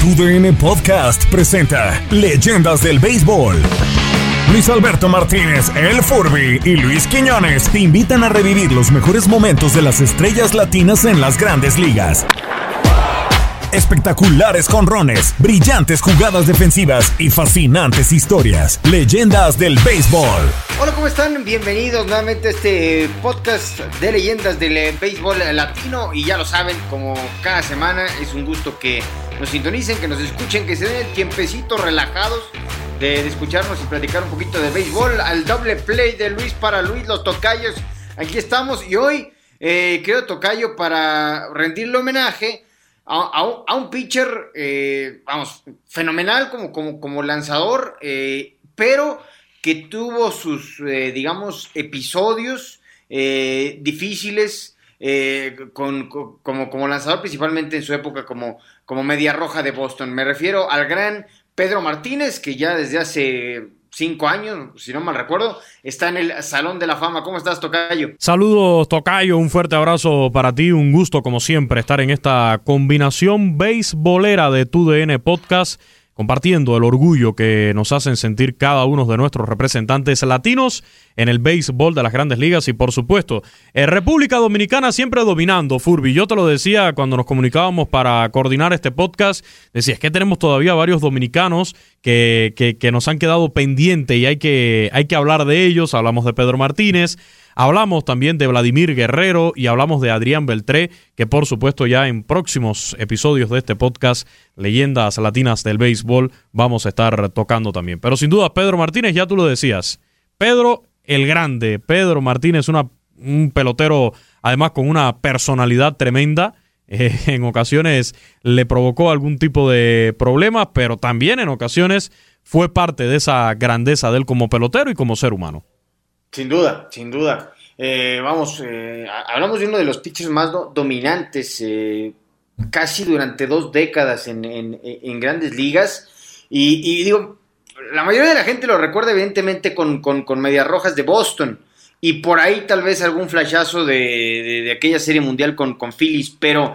TUDN Podcast presenta Leyendas del Béisbol. Luis Alberto Martínez, El Furby y Luis Quiñones te invitan a revivir los mejores momentos de las estrellas latinas en las grandes ligas. Espectaculares conrones, brillantes jugadas defensivas y fascinantes historias. Leyendas del béisbol. Hola, ¿cómo están? Bienvenidos nuevamente a este podcast de leyendas del eh, béisbol latino. Y ya lo saben, como cada semana es un gusto que nos sintonicen, que nos escuchen, que se den el tiempecito relajados de, escucharnos y platicar un poquito de béisbol. Al doble play de Luis para Luis, los tocayos. Aquí estamos y hoy eh, creo tocayo para rendirle homenaje a, un, pitcher, eh, vamos, fenomenal como, como, lanzador, eh, pero que tuvo sus, eh, digamos, episodios difíciles con, como, como lanzador, principalmente en su época como, como media roja de Boston. Me refiero al gran Pedro Martínez, que ya desde hace cinco años, si no mal recuerdo, está en el Salón de la Fama. ¿Cómo estás, Tocayo? Saludos, Tocayo. Un fuerte abrazo para ti. Un gusto, como siempre, estar en esta combinación beisbolera de tu DN Podcast compartiendo el orgullo que nos hacen sentir cada uno de nuestros representantes latinos en el béisbol de las grandes ligas y por supuesto, en República Dominicana siempre dominando, Furby. Yo te lo decía cuando nos comunicábamos para coordinar este podcast, decía, es que tenemos todavía varios dominicanos que, que, que nos han quedado pendientes y hay que, hay que hablar de ellos. Hablamos de Pedro Martínez, Hablamos también de Vladimir Guerrero y hablamos de Adrián Beltré, que por supuesto ya en próximos episodios de este podcast, Leyendas Latinas del Béisbol, vamos a estar tocando también. Pero sin duda, Pedro Martínez, ya tú lo decías. Pedro el Grande, Pedro Martínez, una, un pelotero además con una personalidad tremenda. Eh, en ocasiones le provocó algún tipo de problema, pero también en ocasiones fue parte de esa grandeza de él como pelotero y como ser humano. Sin duda, sin duda. Eh, vamos, eh, hablamos de uno de los pitchers más dominantes casi durante dos décadas en, grandes ligas. Y, digo, la mayoría de la gente lo recuerda evidentemente con, con, Medias Rojas de Boston. Y por ahí tal vez algún flashazo de, aquella serie mundial con, con Phillies. Pero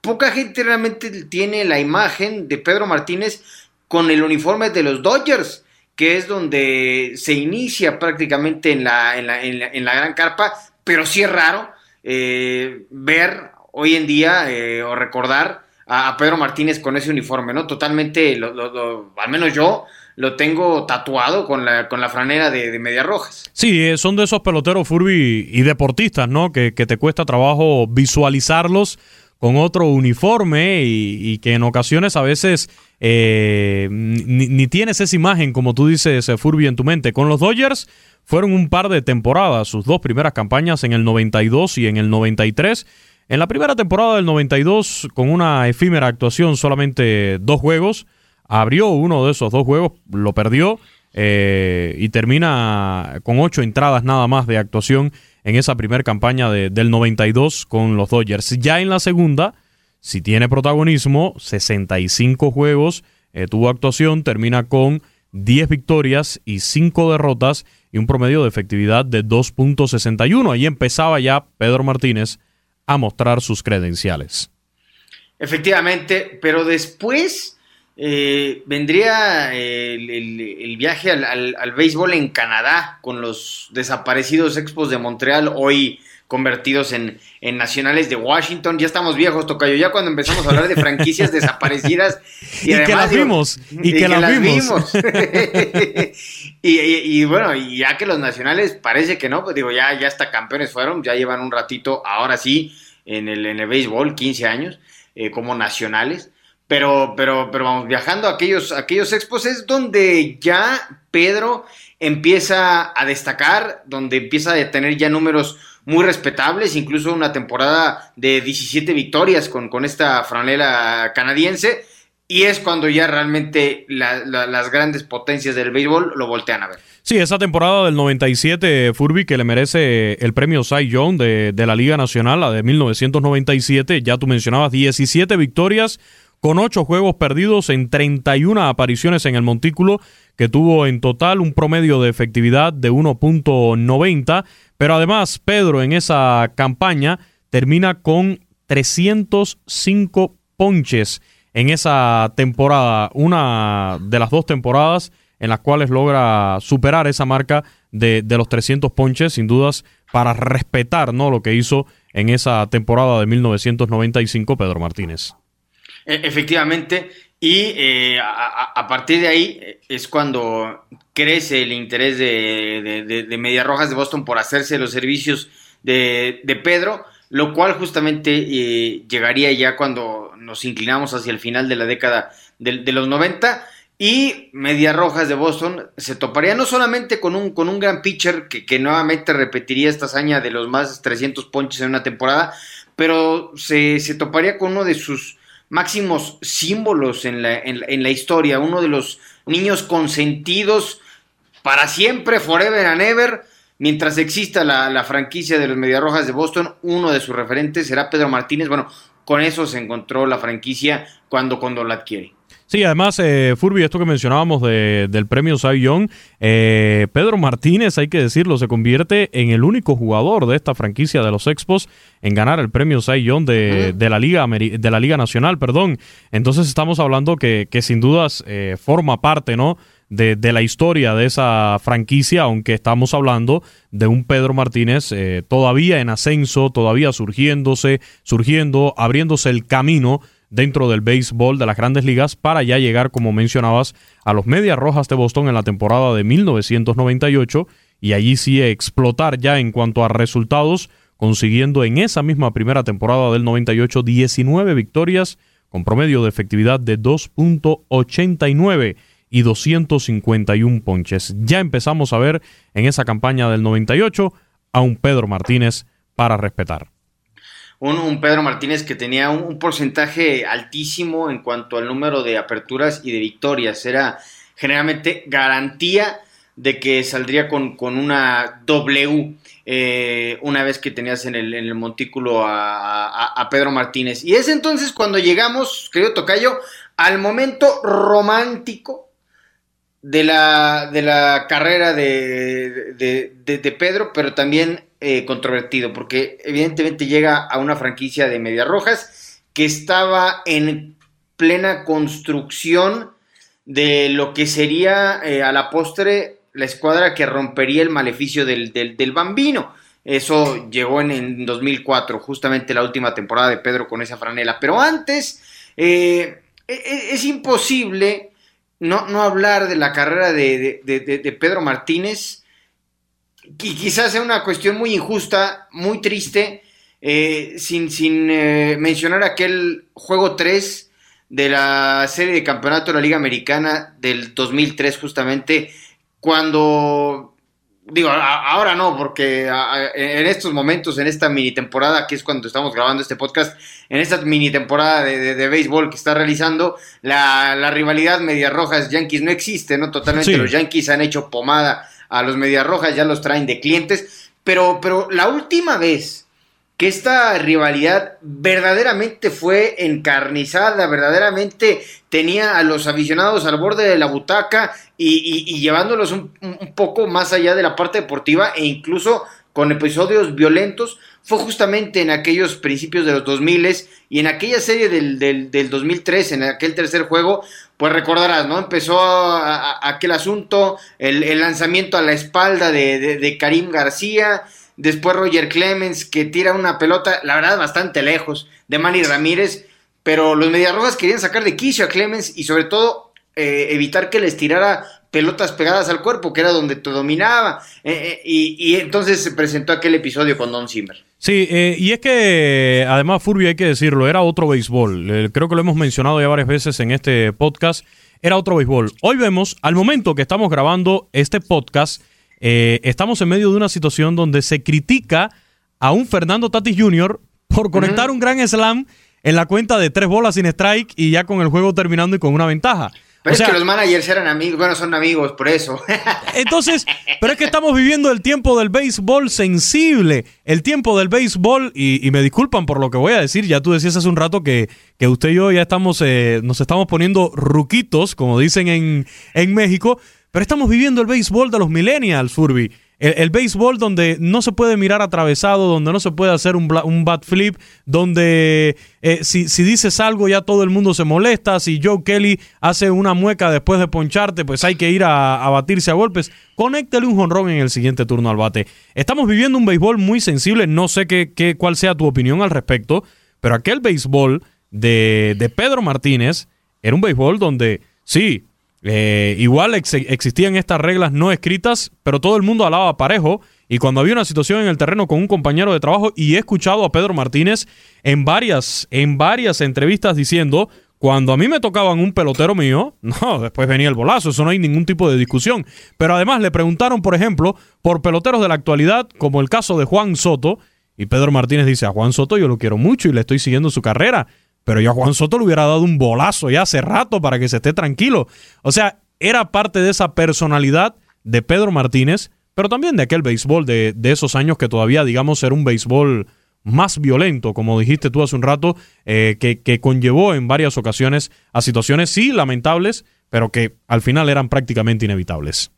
poca gente realmente tiene la imagen de Pedro Martínez con el uniforme de los Dodgers que es donde se inicia prácticamente en la, en la, en la, gran carpa, pero sí es raro eh, ver hoy en día eh, o recordar a, Pedro Martínez con ese uniforme, ¿no? Totalmente, al menos yo, lo tengo tatuado con la, con la franera de, Medias Rojas. Sí, eh, son de esos peloteros Furby y deportistas, ¿no? Que, que te cuesta trabajo visualizarlos con otro uniforme y, que en ocasiones a veces eh, ni, tienes esa imagen, como tú dices, eh, Furby, en tu mente. Con los Dodgers fueron un par de temporadas, sus dos primeras campañas en el 92 y en el 93. En la primera temporada del 92, con una efímera actuación, solamente dos juegos, abrió uno de esos dos juegos, lo perdió eh, y termina con ocho entradas nada más de actuación en esa primera campaña de, del 92 con los Dodgers. Ya en la segunda, si tiene protagonismo, 65 juegos, eh, tuvo actuación, termina con 10 victorias y 5 derrotas y un promedio de efectividad de 2.61. Ahí empezaba ya Pedro Martínez a mostrar sus credenciales. Efectivamente, pero después eh, vendría el, viaje al, béisbol en Canadá con los desaparecidos Expos de Montreal, hoy convertidos en, nacionales de Washington. Ya estamos viejos, Tocayo, ya cuando empezamos a hablar de franquicias desaparecidas. Y, que las vimos. Y, que, las vimos. y, bueno, y ya que los nacionales parece que no, pues digo, ya, ya hasta campeones fueron, ya llevan un ratito, ahora sí, en el, en el béisbol, 15 años, eh, como nacionales. Pero, pero, pero vamos, viajando a aquellos, aquellos expos es donde ya Pedro empieza a destacar, donde empieza a tener ya números muy respetables, incluso una temporada de 17 victorias con, con esta franela canadiense, y es cuando ya realmente las grandes potencias del béisbol lo voltean a ver. Sí, esa temporada del 97, Furby, que le merece el premio Cy Young de, de la Liga Nacional, la de 1997, ya tú mencionabas 17 victorias, con ocho juegos perdidos en 31 apariciones en el montículo, que tuvo en total un promedio de efectividad de 1.90, pero además Pedro en esa campaña termina con 305 ponches en esa temporada, una de las dos temporadas en las cuales logra superar esa marca de, de los 300 ponches, sin dudas, para respetar ¿no? lo que hizo en esa temporada de 1995 Pedro Martínez. E, efectivamente, y eh, a, partir de ahí eh, es cuando crece el interés de, de, de, Medias Rojas de Boston por hacerse los servicios de, Pedro, lo cual justamente eh, llegaría ya cuando nos inclinamos hacia el final de la década de, los 90 y Medias Rojas de Boston se toparía no solamente con un, con un gran pitcher que, que nuevamente repetiría esta hazaña de los más 300 ponches en una temporada, pero se, se toparía con uno de sus máximos símbolos en la, en, la historia, uno de los niños consentidos para siempre, forever and ever, mientras exista la, la franquicia de los Mediarrojas de Boston, uno de sus referentes será Pedro Martínez. Bueno, con eso se encontró la franquicia cuando, cuando la adquiere. Sí, además, eh, Furby, esto que mencionábamos del premio Cy Young, eh, Pedro Martínez, hay que decirlo, se convierte en el único jugador de esta franquicia de los Expos en ganar el premio Cy Young de, la, Liga de la Liga Nacional. perdón. Entonces estamos hablando que, que sin dudas eh, forma parte, ¿no? De, de, la historia de esa franquicia, aunque estamos hablando de un Pedro Martínez eh, todavía en ascenso, todavía surgiéndose, surgiendo, abriéndose el camino dentro del béisbol de las grandes ligas para ya llegar, como mencionabas, a los Medias Rojas de Boston en la temporada de 1998 y allí sí explotar ya en cuanto a resultados, consiguiendo en esa misma primera temporada del 98 19 victorias con promedio de efectividad de 2.89 y 251 ponches. Ya empezamos a ver en esa campaña del 98 a un Pedro Martínez para respetar un, Pedro Martínez que tenía un, porcentaje altísimo en cuanto al número de aperturas y de victorias. Era generalmente garantía de que saldría con, una W eh, una vez que tenías en el, en el montículo a, Pedro Martínez. Y es entonces cuando llegamos, querido Tocayo, al momento romántico de la, de la carrera de, de Pedro, pero también eh, controvertido, porque evidentemente llega a una franquicia de Medias Rojas que estaba en plena construcción de lo que sería eh, a la postre la escuadra que rompería el maleficio del, del, bambino. Eso llegó en, 2004, justamente la última temporada de Pedro con esa franela. Pero antes, eh, e, e, es imposible no, no, hablar de la carrera de, de Pedro Martínez y quizás sea una cuestión muy injusta, muy triste, eh, sin, sin eh, mencionar aquel juego 3 de la serie de campeonato de la Liga Americana del 2003 justamente, cuando, digo, ahora no, porque en estos momentos, en esta mini temporada, que es cuando estamos grabando este podcast, en esta mini temporada de, béisbol que está realizando, la, rivalidad Medias Rojas-Yankees no existe, ¿no? Totalmente los Yankees han hecho pomada a los Medias Rojas, ya los traen de clientes, pero, pero la última vez que esta rivalidad verdaderamente fue encarnizada, verdaderamente tenía a los aficionados al borde de la butaca y, llevándolos un, poco más allá de la parte deportiva e incluso con episodios violentos, fue justamente en aquellos principios de los 2000 y en aquella serie del, del, 2003, en aquel tercer juego, pues recordarás, ¿no? Empezó aquel asunto, el, lanzamiento a la espalda de, Karim García, después Roger Clemens que tira una pelota, la verdad, bastante lejos, de Manny Ramírez, pero los Mediarrojas querían sacar de quicio a Clemens y sobre todo eh, evitar que les tirara pelotas pegadas al cuerpo, que era donde te dominaba. Eh, eh, y, entonces se presentó aquel episodio con Don Zimmer. Sí, eh, y es que además, Furby, hay que decirlo, era otro béisbol. creo que lo hemos mencionado ya varias veces en este podcast. Era otro béisbol. Hoy vemos, al momento que estamos grabando este podcast, estamos en medio de una situación donde se critica a un Fernando Tatis Jr. por conectar un gran slam en la cuenta de tres bolas sin strike y ya con el juego terminando y con una ventaja. Pero es que los managers eran amigos, bueno, son amigos, por eso. Entonces, pero es que estamos viviendo el tiempo del béisbol sensible, el tiempo del béisbol, y, me disculpan por lo que voy a decir, ya tú decías hace un rato que, que usted y yo ya estamos, eh, nos estamos poniendo ruquitos, como dicen en, en México, pero estamos viviendo el béisbol de los millennials, Furby. El, béisbol donde no se puede mirar atravesado, donde no se puede hacer un, un bat flip, donde eh, si, dices algo ya todo el mundo se molesta, si Joe Kelly hace una mueca después de poncharte, pues hay que ir a, batirse a golpes. Conéctale un jonrón en el siguiente turno al bate. Estamos viviendo un béisbol muy sensible, no sé qué, qué, cuál sea tu opinión al respecto, pero aquel béisbol de, de Pedro Martínez era un béisbol donde sí, eh, igual existían estas reglas no escritas, pero todo el mundo hablaba parejo. Y cuando había una situación en el terreno con un compañero de trabajo, y he escuchado a Pedro Martínez en varias, en varias entrevistas diciendo, cuando a mí me tocaban un pelotero mío, no, después venía el bolazo, eso no hay ningún tipo de discusión. Pero además le preguntaron, por ejemplo, por peloteros de la actualidad, como el caso de Juan Soto, y Pedro Martínez dice, a Juan Soto yo lo quiero mucho y le estoy siguiendo su carrera, pero yo a Juan Soto le hubiera dado un bolazo ya hace rato para que se esté tranquilo. O sea, era parte de esa personalidad de Pedro Martínez, pero también de aquel béisbol de, esos años que todavía, digamos, era un béisbol más violento, como dijiste tú hace un rato, eh, que, conllevó en varias ocasiones a situaciones, sí, lamentables, pero que al final eran prácticamente inevitables.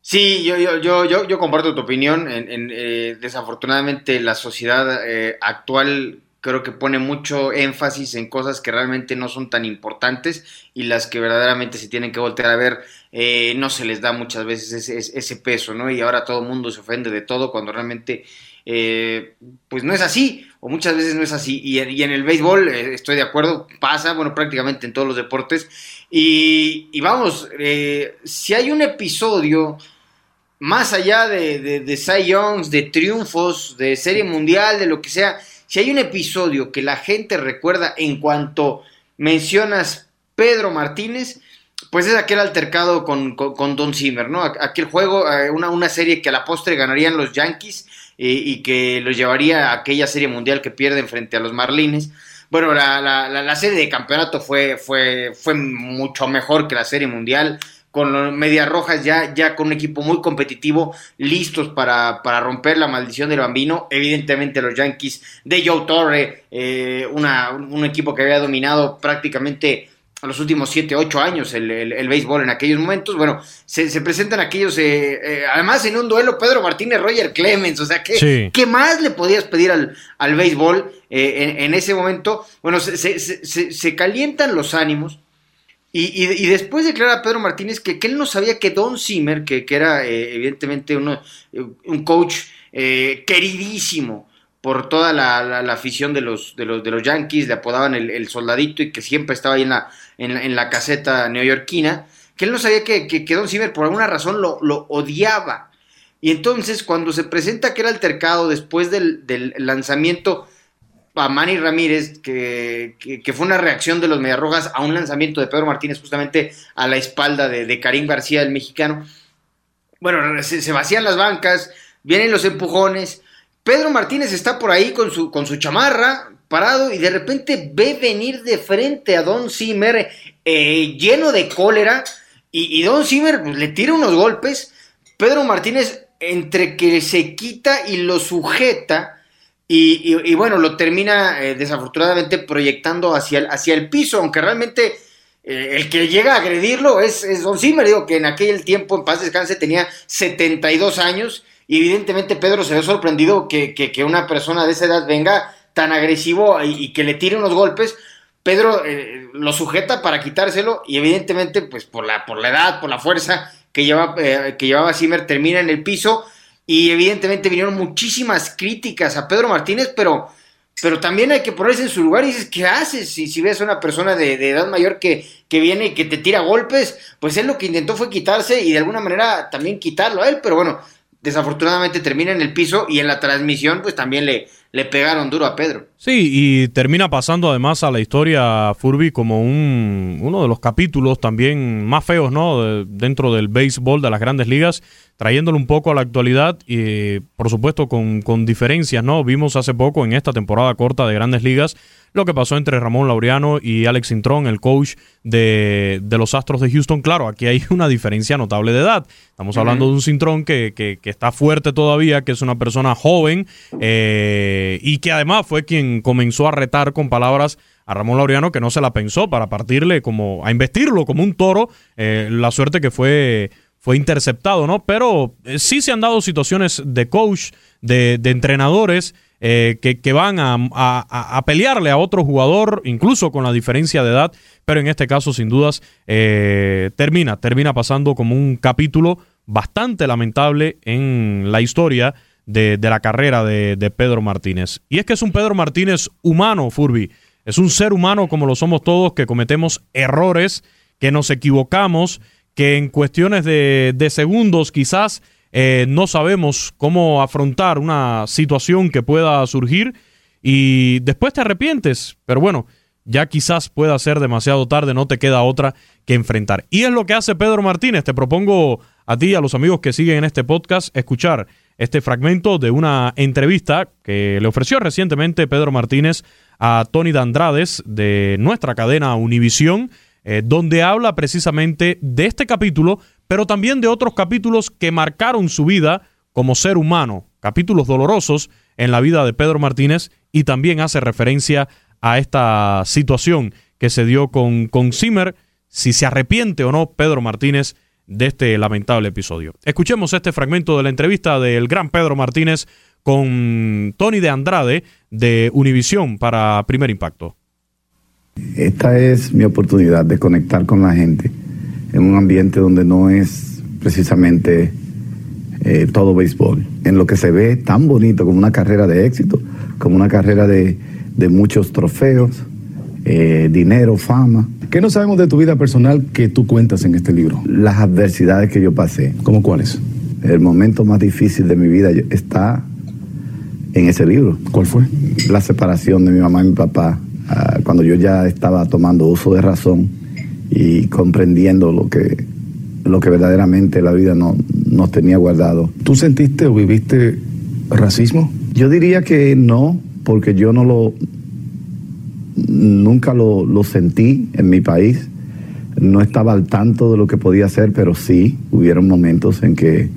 Sí, yo, yo, yo, yo, comparto tu opinión. En, eh, desafortunadamente la sociedad eh, actual creo que pone mucho énfasis en cosas que realmente no son tan importantes y las que verdaderamente se tienen que voltear a ver eh, no se les da muchas veces ese, peso, ¿no? Y ahora todo el mundo se ofende de todo cuando realmente eh, pues no es así o muchas veces no es así y, en el béisbol eh, estoy de acuerdo, pasa, bueno, prácticamente en todos los deportes y, vamos, si hay un episodio más allá de, de, de Cy Youngs, de triunfos, de serie mundial, de lo que sea, si hay un episodio que la gente recuerda en cuanto mencionas Pedro Martínez, pues es aquel altercado con, Don Zimmer, ¿no? Aquel juego, eh, una, una, serie que a la postre ganarían los Yankees eh, y que los llevaría a aquella serie mundial que pierden frente a los Marlines. Bueno, la, la, la serie de campeonato fue, fue, fue mucho mejor que la serie mundial con los Medias Rojas ya, ya con un equipo muy competitivo, listos para, para romper la maldición del bambino. Evidentemente los Yankees de Joe Torre, eh, una, un equipo que había dominado prácticamente a los últimos 7, 8 años el, el, béisbol en aquellos momentos. Bueno, se, se presentan aquellos, eh, eh, además en un duelo Pedro Martínez, Roger Clemens, o sea, ¿qué, ¿qué más le podías pedir al, al béisbol en, en, ese momento? Bueno, se, se, se calientan los ánimos y, después declara Pedro Martínez que, él no sabía que Don Zimmer, que, era eh, evidentemente uno, eh, un coach eh, queridísimo por toda la, afición de los, de, los, de los Yankees, le apodaban el, soldadito y que siempre estaba ahí en la, en la, caseta neoyorquina, que él no sabía que, que, Don Zimmer por alguna razón lo, lo, odiaba. Y entonces cuando se presenta que era altercado después del, del lanzamiento a Manny Ramírez, que, fue una reacción de los Mediarrojas a un lanzamiento de Pedro Martínez justamente a la espalda de, Karim García, el mexicano. Bueno, se, vacían las bancas, vienen los empujones. Pedro Martínez está por ahí con su, con su chamarra, parado, y de repente ve venir de frente a Don Zimmer eh, lleno de cólera. Y, Don Zimmer pues, le tira unos golpes. Pedro Martínez, entre que se quita y lo sujeta, y, bueno, lo termina eh, desafortunadamente proyectando hacia el, hacia el piso, aunque realmente eh, el que llega a agredirlo es, es Don Zimmer, digo que en aquel tiempo, en paz descanse, tenía 72 años, y evidentemente Pedro se ve sorprendido que, que, una persona de esa edad venga tan agresivo y, que le tire unos golpes. Pedro eh, lo sujeta para quitárselo y evidentemente pues por la, por la edad, por la fuerza que, lleva, que llevaba Zimmer termina en el piso y evidentemente vinieron muchísimas críticas a Pedro Martínez, pero, pero también hay que ponerse en su lugar y dices, ¿qué haces? Si, ves a una persona de, edad mayor que, que viene y que te tira golpes, pues él lo que intentó fue quitarse y de alguna manera también quitarlo a él, pero bueno, desafortunadamente termina en el piso y en la transmisión pues también le, le pegaron duro a Pedro. Sí, y termina pasando además a la historia Furby como un, uno de los capítulos también más feos, ¿no? dentro del béisbol de las grandes ligas, trayéndolo un poco a la actualidad y por supuesto con, con diferencias, ¿no? Vimos hace poco en esta temporada corta de grandes ligas lo que pasó entre Ramón Laureano y Alex Intrón, el coach de, los Astros de Houston. Claro, aquí hay una diferencia notable de edad. Estamos hablando de un Cintrón que, que, está fuerte todavía, que es una persona joven eh, y que además fue quien comenzó a retar con palabras a Ramón Laureano que no se la pensó para partirle como a investirlo como un toro. Eh, la suerte que fue fue interceptado, ¿no? Pero eh, sí se han dado situaciones de coach, de, entrenadores. Eh, que, van a, pelearle a otro jugador, incluso con la diferencia de edad, pero en este caso, sin dudas, termina, termina pasando como un capítulo bastante lamentable en la historia de, la carrera de, de, Pedro Martínez. Y es que es un Pedro Martínez humano, Furby. Es un ser humano como lo somos todos, que cometemos errores, que nos equivocamos, que en cuestiones de, segundos quizás eh, no sabemos cómo afrontar una situación que pueda surgir y después te arrepientes. Pero bueno, ya quizás pueda ser demasiado tarde, no te queda otra que enfrentar. Y es lo que hace Pedro Martínez. Te propongo a ti, a los amigos que siguen en este podcast, escuchar este fragmento de una entrevista que le ofreció recientemente Pedro Martínez a Tony Dandrades de nuestra cadena Univisión, eh, donde habla precisamente de este capítulo, pero también de otros capítulos que marcaron su vida como ser humano, capítulos dolorosos en la vida de Pedro Martínez y también hace referencia a esta situación que se dio con, con Zimmer, si se arrepiente o no Pedro Martínez de este lamentable episodio. Escuchemos este fragmento de la entrevista del gran Pedro Martínez con Tony de Andrade de Univisión para Primer Impacto. Esta es mi oportunidad de conectar con la gente en un ambiente donde no es precisamente eh, todo béisbol, en lo que se ve tan bonito como una carrera de éxito, como una carrera de, de muchos trofeos, eh, dinero, fama. ¿Qué no sabemos de tu vida personal que tú cuentas en este libro? Las adversidades que yo pasé. ¿Cómo cuáles? El momento más difícil de mi vida está en ese libro. ¿Cuál fue? La separación de mi mamá y mi papá, ah, cuando yo ya estaba tomando uso de razón y comprendiendo lo que, lo que verdaderamente la vida no, nos tenía guardado. ¿Tú sentiste o viviste racismo? Yo diría que no, porque yo no lo, nunca lo, sentí en mi país. No estaba al tanto de lo que podía hacer, pero sí hubieron momentos en que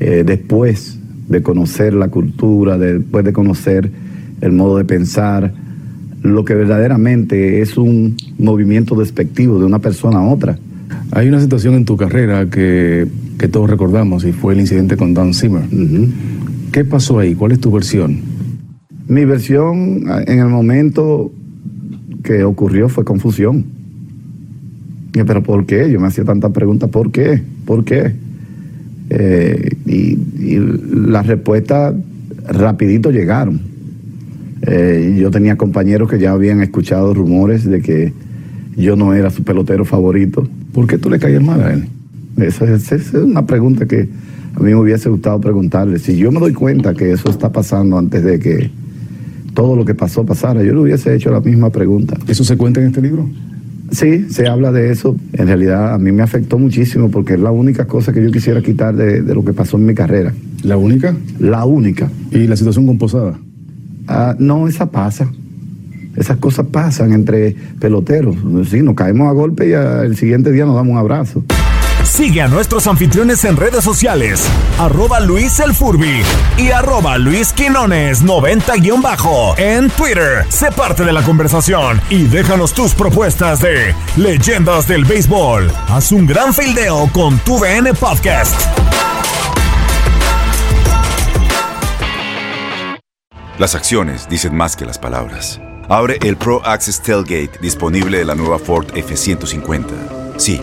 eh, después de conocer la cultura, después de conocer el modo de pensar, lo que verdaderamente es un movimiento despectivo de una persona a otra. Hay una situación en tu carrera que, todos recordamos y fue el incidente con Don Zimmer. ¿Qué pasó ahí? ¿Cuál es tu versión? Mi versión en el momento que ocurrió fue confusión. pero ¿por qué? Yo me hacía tantas preguntas, ¿por qué? ¿Por qué? Eh, y, las respuestas rapidito llegaron. Eh, yo tenía compañeros que ya habían escuchado rumores de que yo no era su pelotero favorito. ¿Por qué tú le caías mal a él? Esa, es una pregunta que a mí me hubiese gustado preguntarle. Si yo me doy cuenta que eso está pasando antes de que todo lo que pasó pasara. Yo le hubiese hecho la misma pregunta. ¿Eso se cuenta en este libro? Sí, se habla de eso. En realidad a mí me afectó muchísimo porque es la única cosa que yo quisiera quitar de, lo que pasó en mi carrera. ¿La única? La única. ¿Y la situación con Posada? Ah, no, esa pasa. Esas cosas pasan entre peloteros. Sí, nos caemos a golpe y el siguiente día nos damos un abrazo. Sigue a nuestros anfitriones en redes sociales, arroba Luis El Furby y arroba Luis Quinones 90-bajo en Twitter. Sé parte de la conversación y déjanos tus propuestas de leyendas del béisbol. Haz un gran fildeo con tu VN Podcast. Las acciones dicen más que las palabras. Abre el Pro Access Tailgate disponible de la nueva Ford F-150. Sí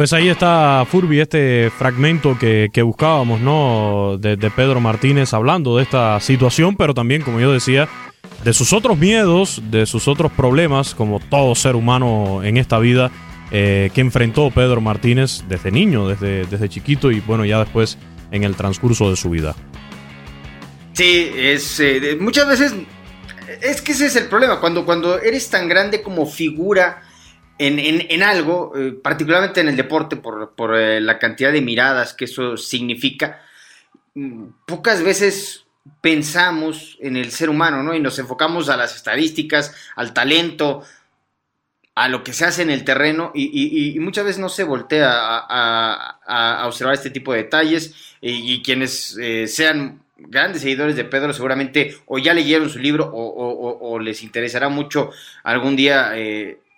Pues ahí está Furby, este fragmento que, buscábamos, ¿no? De, Pedro Martínez hablando de esta situación, pero también, como yo decía, de sus otros miedos, de sus otros problemas, como todo ser humano en esta vida, eh, que enfrentó Pedro Martínez desde niño, desde, desde chiquito y bueno, ya después en el transcurso de su vida. Sí, es eh, muchas veces es que ese es el problema cuando cuando eres tan grande como figura en, algo, eh, particularmente en el deporte, por, eh, la cantidad de miradas que eso significa, mm, pocas veces pensamos en el ser humano, ¿no? Y nos enfocamos a las estadísticas, al talento, a lo que se hace en el terreno y, muchas veces no se voltea a, observar este tipo de detalles y, quienes eh, sean grandes seguidores de Pedro seguramente o ya leyeron su libro o, les interesará mucho algún día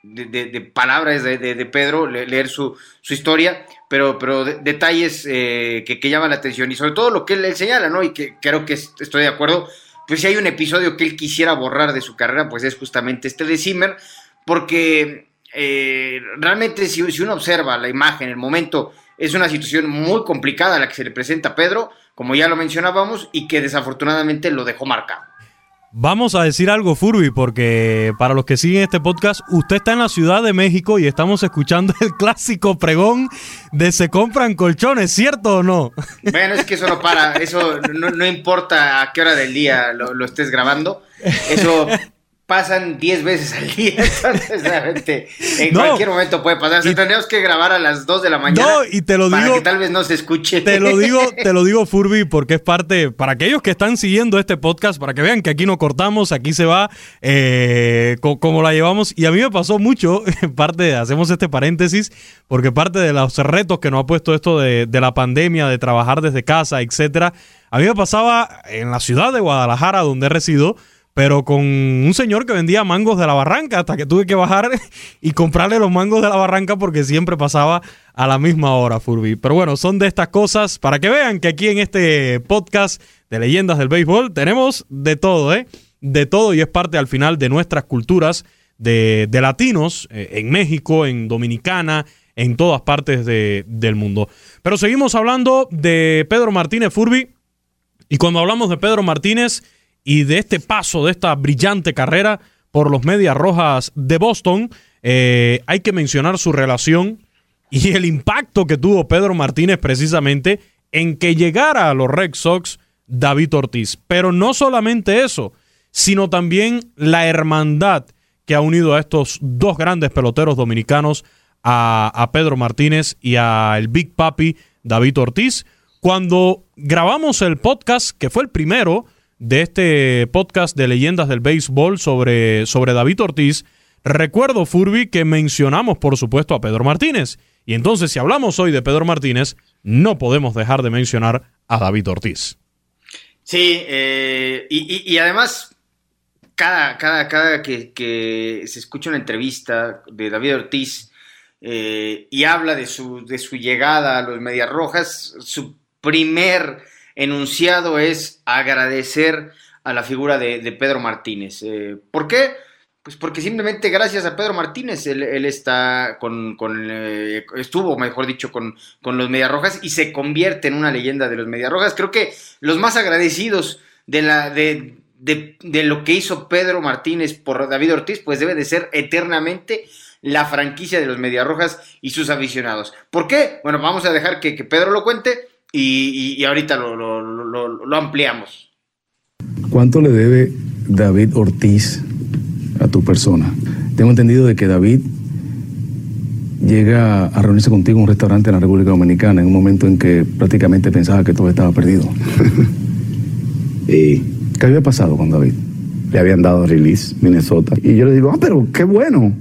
de, palabras de, Pedro, leer su, historia, pero, pero detalles eh, que, llaman la atención y sobre todo lo que él, señala, ¿no? Y que creo que estoy de acuerdo, pues si hay un episodio que él quisiera borrar de su carrera, pues es justamente este de Zimmer, porque eh, realmente si, si, uno observa la imagen, el momento, es una situación muy complicada la que se le presenta a Pedro, como ya lo mencionábamos, y que desafortunadamente lo dejó marcado. Vamos a decir algo, Furby, porque para los que siguen este podcast, usted está en la Ciudad de México y estamos escuchando el clásico pregón de se compran colchones, ¿cierto o no? Bueno, es que eso no para, eso no, importa a qué hora del día lo, estés grabando, eso pasan 10 veces al día. Entonces, en cualquier momento puede pasar. Si tendríamos que grabar a las 2 de la mañana. No, y te lo para digo. que tal vez no se escuche. Te lo digo, te lo digo, Furby, porque es parte. Para aquellos que están siguiendo este podcast, para que vean que aquí no cortamos, aquí se va eh, como la llevamos. Y a mí me pasó mucho, parte, hacemos este paréntesis, porque parte de los retos que nos ha puesto esto de, de la pandemia, de trabajar desde casa, etcétera. A mí me pasaba en la ciudad de Guadalajara, donde resido pero con un señor que vendía mangos de la barranca hasta que tuve que bajar y comprarle los mangos de la barranca porque siempre pasaba a la misma hora, Furby. Pero bueno, son de estas cosas para que vean que aquí en este podcast de leyendas del béisbol tenemos de todo, ¿eh? De todo y es parte al final de nuestras culturas de, latinos eh, en México, en Dominicana, en todas partes del mundo. Pero seguimos hablando de Pedro Martínez Furby y cuando hablamos de Pedro Martínez y de este paso, de esta brillante carrera por los Medias Rojas de Boston, eh, hay que mencionar su relación y el impacto que tuvo Pedro Martínez precisamente en que llegara a los Red Sox David Ortiz. Pero no solamente eso, sino también la hermandad que ha unido a estos dos grandes peloteros dominicanos, a, a Pedro Martínez y a el Big Papi David Ortiz. Cuando grabamos el podcast, que fue el primero, de este podcast de leyendas del béisbol sobre, sobre David Ortiz, recuerdo, Furby, que mencionamos, por supuesto, a Pedro Martínez. Y entonces, si hablamos hoy de Pedro Martínez, no podemos dejar de mencionar a David Ortiz. Sí, eh, y, además, cada, cada, cada que, se escucha una entrevista de David Ortiz eh, y habla de su, de su llegada a los Medias Rojas, su primer enunciado es agradecer a la figura de, Pedro Martínez. Eh, ¿Por qué? Pues porque simplemente gracias a Pedro Martínez él, está con, eh, estuvo, mejor dicho, con, con los Mediarrojas y se convierte en una leyenda de los Mediarrojas. Creo que los más agradecidos de la de, de, lo que hizo Pedro Martínez por David Ortiz, pues debe de ser eternamente la franquicia de los Mediarrojas y sus aficionados. ¿Por qué? Bueno, vamos a dejar que, que Pedro lo cuente y, ahorita lo, ampliamos. ¿Cuánto le debe David Ortiz a tu persona? Tengo entendido de que David llega a reunirse contigo en un restaurante en la República Dominicana en un momento en que prácticamente pensaba que todo estaba perdido. y ¿Qué había pasado con David? Le habían dado release Minnesota. Y yo le digo, ah, pero qué bueno.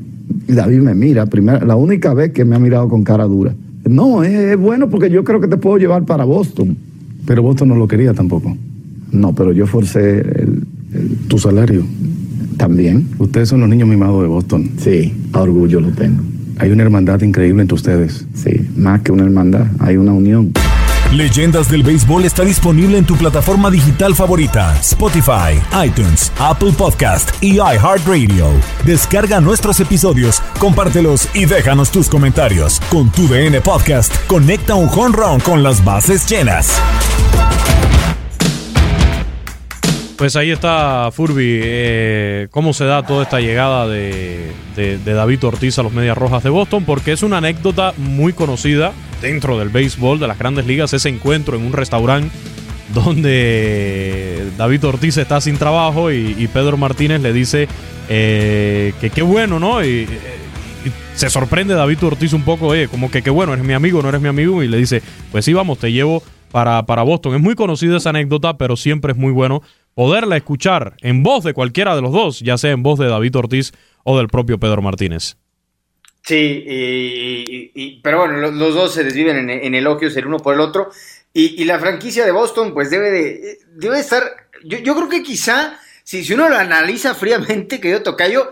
Y David me mira, primera, la única vez que me ha mirado con cara dura. No, es, bueno porque yo creo que te puedo llevar para Boston. Pero Boston no lo quería tampoco. No, pero yo forcé el, tu salario. También. Ustedes son los niños mimados de Boston. Sí, a orgullo lo tengo. Hay una hermandad increíble entre ustedes. Sí, más que una hermandad, hay una unión. Leyendas del Béisbol está disponible en tu plataforma digital favorita, Spotify, iTunes, Apple Podcast y iHeartRadio. Descarga nuestros episodios, compártelos y déjanos tus comentarios. Con tu DN Podcast, conecta un home run con las bases llenas. Pues ahí está Furby, eh, cómo se da toda esta llegada de, David Ortiz a los Medias Rojas de Boston, porque es una anécdota muy conocida dentro del béisbol de las grandes ligas, ese encuentro en un restaurante donde David Ortiz está sin trabajo y, Pedro Martínez le dice eh, que qué bueno, ¿no? Y, se sorprende David Ortiz un poco, como que qué bueno, eres mi amigo, no eres mi amigo, y le dice, pues sí, vamos, te llevo para, para Boston. Es muy conocida esa anécdota, pero siempre es muy bueno poderla escuchar en voz de cualquiera de los dos, ya sea en voz de David Ortiz o del propio Pedro Martínez. Sí, y, pero bueno, los, dos se desviven en, elogios el uno por el otro. Y, la franquicia de Boston, pues debe de debe estar. Yo, yo creo que quizá, si, si uno lo analiza fríamente, que yo tocayo,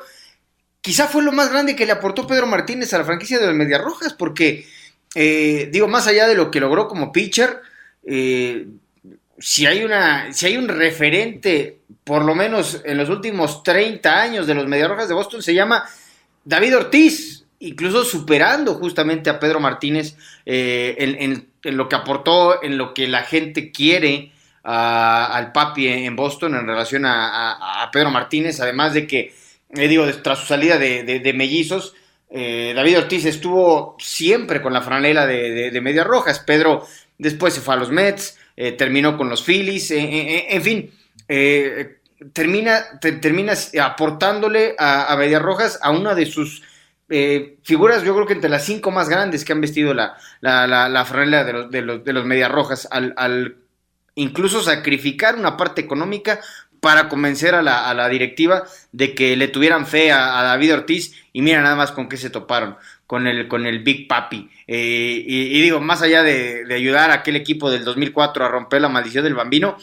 quizá fue lo más grande que le aportó Pedro Martínez a la franquicia de los Medias Rojas, porque, eh, digo, más allá de lo que logró como pitcher, eh, si hay, una, si hay un referente, por lo menos en los últimos 30 años de los Medias Rojas de Boston, se llama David Ortiz, incluso superando justamente a Pedro Martínez eh, en, lo que aportó, en lo que la gente quiere al papi en Boston en relación a, Pedro Martínez, además de que, eh, digo, tras su salida de, mellizos, eh, David Ortiz estuvo siempre con la franela de, de Medias Rojas, Pedro después se fue a los Mets, eh, terminó con los Phillies, eh, eh, en fin, termina, termina aportándole a, Medias Rojas a una de sus figuras, yo creo que entre las cinco más grandes que han vestido la, la, franela de los, de los, de los Medias Rojas, al, incluso sacrificar una parte económica para convencer a la, a la, directiva de que le tuvieran fe a, David Ortiz y mira nada más con qué se toparon, con el, con el Big Papi. Eh, y, digo, más allá de, ayudar a aquel equipo del 2004 a romper la maldición del bambino,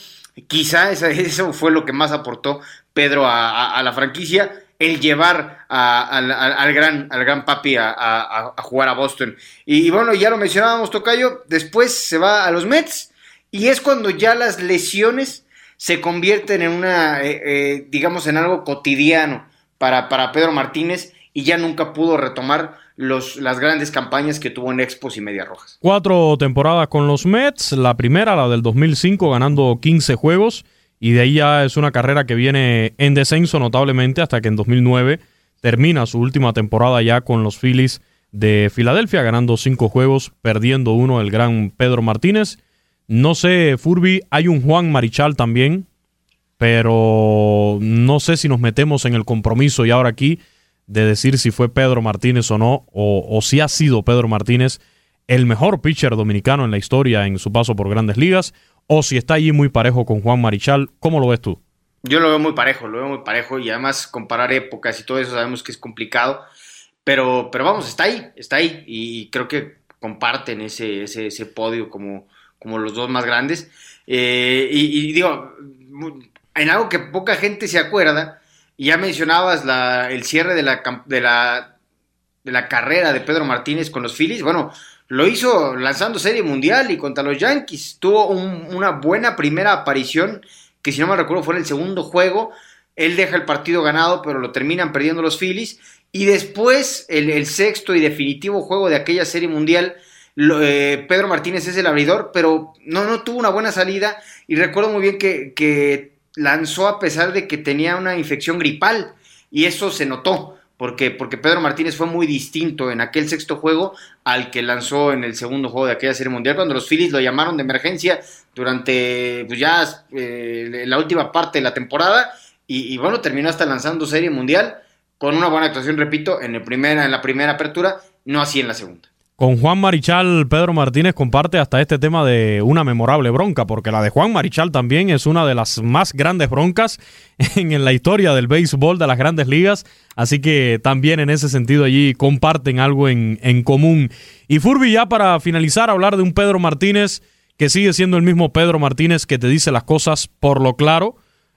quizá eso fue lo que más aportó Pedro a, la franquicia, el llevar al, gran, al gran papi a, jugar a Boston. Y, bueno, ya lo mencionábamos, Tocayo, después se va a los Mets y es cuando ya las lesiones se convierten en una, eh, eh, digamos, en algo cotidiano para, para Pedro Martínez y ya nunca pudo retomar las grandes campañas que tuvo en Expos y Medias Rojas. Cuatro temporadas con los Mets, la primera, la del 2005, ganando 15 juegos, y de ahí ya es una carrera que viene en descenso notablemente hasta que en 2009 termina su última temporada ya con los Phillies de Filadelfia, ganando cinco juegos, perdiendo uno el gran Pedro Martínez. No sé, Furby, hay un Juan Marichal también, pero no sé si nos metemos en el compromiso y ahora aquí de decir si fue Pedro Martínez o no, o, si ha sido Pedro Martínez el mejor pitcher dominicano en la historia en su paso por grandes ligas, o si está allí muy parejo con Juan Marichal. ¿Cómo lo ves tú? Yo lo veo muy parejo, lo veo muy parejo y además comparar épocas y todo eso sabemos que es complicado, pero, pero vamos, está ahí, está ahí y creo que comparten ese, ese, podio como, como los dos más grandes. Eh, y, y, digo, en algo que poca gente se acuerda, y ya mencionabas la, el cierre de la, de, la, de la carrera de Pedro Martínez con los Phillies. Bueno, lo hizo lanzando Serie Mundial y contra los Yankees. Tuvo una buena primera aparición, que si no me recuerdo fue en el segundo juego. Él deja el partido ganado, pero lo terminan perdiendo los Phillies. Y después, el, sexto y definitivo juego de aquella Serie Mundial, eh, Pedro Martínez es el abridor, pero no, no tuvo una buena salida. Y recuerdo muy bien que, que lanzó a pesar de que tenía una infección gripal y eso se notó porque, porque Pedro Martínez fue muy distinto en aquel sexto juego al que lanzó en el segundo juego de aquella serie mundial cuando los Phillies lo llamaron de emergencia durante pues ya eh, la última parte de la temporada y, bueno terminó hasta lanzando serie mundial con una buena actuación repito en, el primera, en la primera apertura no así en la segunda con Juan Marichal, Pedro Martínez comparte hasta este tema de una memorable bronca, porque la de Juan Marichal también es una de las más grandes broncas en la historia del béisbol de las grandes ligas, así que también en ese sentido allí comparten algo en, común. Y Furby, ya para finalizar, hablar de un Pedro Martínez que sigue siendo el mismo Pedro Martínez que te dice las cosas por lo claro,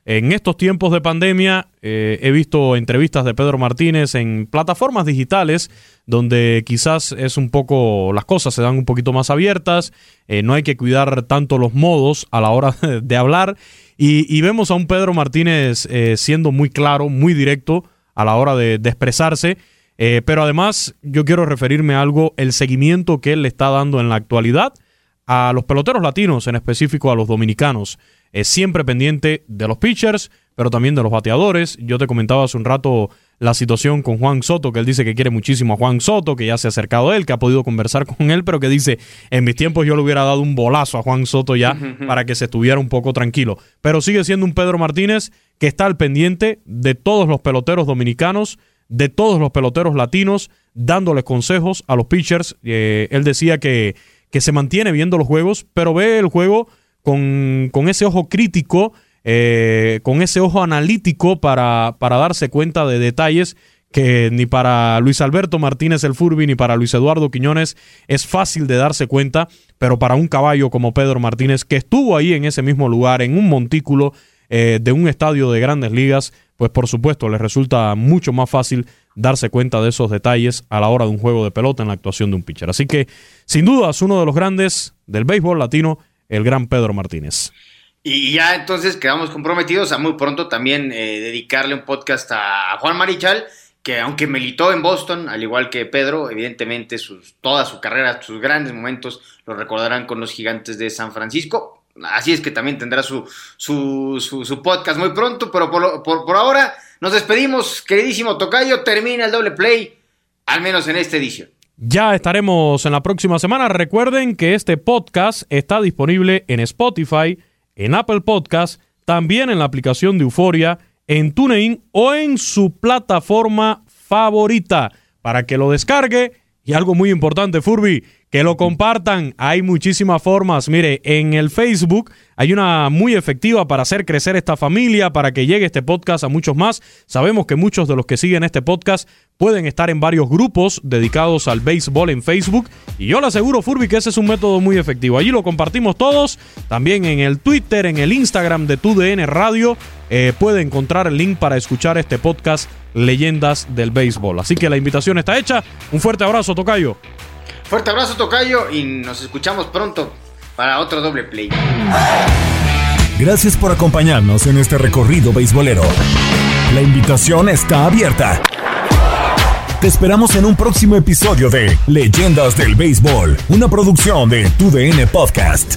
en estos tiempos de pandemia eh, he visto entrevistas de Pedro Martínez en plataformas digitales donde quizás es un poco, las cosas se dan un poquito más abiertas, eh, no hay que cuidar tanto los modos a la hora de, hablar y, vemos a un Pedro Martínez eh, siendo muy claro, muy directo a la hora de, de expresarse. pero además yo quiero referirme a algo, el seguimiento que él le está dando en la actualidad a los peloteros latinos, en específico a los dominicanos es siempre pendiente de los pitchers, pero también de los bateadores. Yo te comentaba hace un rato la situación con Juan Soto, que él dice que quiere muchísimo a Juan Soto, que ya se ha acercado a él, que ha podido conversar con él, pero que dice, en mis tiempos yo le hubiera dado un bolazo a Juan Soto ya para que se estuviera un poco tranquilo. Pero sigue siendo un Pedro Martínez que está al pendiente de todos los peloteros dominicanos, de todos los peloteros latinos, dándoles consejos a los pitchers. Eh, él decía que que se mantiene viendo los juegos, pero ve el juego con, con ese ojo crítico, eh, con ese ojo analítico para, para darse cuenta de detalles que ni para Luis Alberto Martínez el Furby ni para Luis Eduardo Quiñones es fácil de darse cuenta, pero para un caballo como Pedro Martínez, que estuvo ahí en ese mismo lugar, en un montículo eh, de un estadio de grandes ligas, pues por supuesto le resulta mucho más fácil darse cuenta de esos detalles a la hora de un juego de pelota en la actuación de un pitcher. Así que, sin dudas, uno de los grandes del béisbol latino, el gran Pedro Martínez. Y ya entonces quedamos comprometidos a muy pronto también eh, dedicarle un podcast a Juan Marichal que aunque militó en Boston, al igual que Pedro, evidentemente sus, toda su carrera, sus grandes momentos lo recordarán con los gigantes de San Francisco. Así es que también tendrá su, su, su, podcast muy pronto, pero por, por, por, ahora nos despedimos, queridísimo Tocayo, termina el doble play, al menos en esta edición. Ya estaremos en la próxima semana. Recuerden que este podcast está disponible en Spotify, en Apple Podcast, también en la aplicación de Euforia en TuneIn o en su plataforma favorita para que lo descargue. Y algo muy importante, Furby, que lo compartan. Hay muchísimas formas. Mire, en el Facebook hay una muy efectiva para hacer crecer esta familia, para que llegue este podcast a muchos más. Sabemos que muchos de los que siguen este podcast pueden estar en varios grupos dedicados al béisbol en Facebook. Y yo le aseguro, Furby, que ese es un método muy efectivo. Allí lo compartimos todos. También en el Twitter, en el Instagram de TUDN Radio. Eh, puede encontrar el link para escuchar este podcast Leyendas del Béisbol. Así que la invitación está hecha. Un fuerte abrazo, Tocayo. Fuerte abrazo, Tocayo, y nos escuchamos pronto para otro doble play. Gracias por acompañarnos en este recorrido beisbolero. La invitación está abierta. Te esperamos en un próximo episodio de Leyendas del Béisbol, una producción de TUDN Podcast.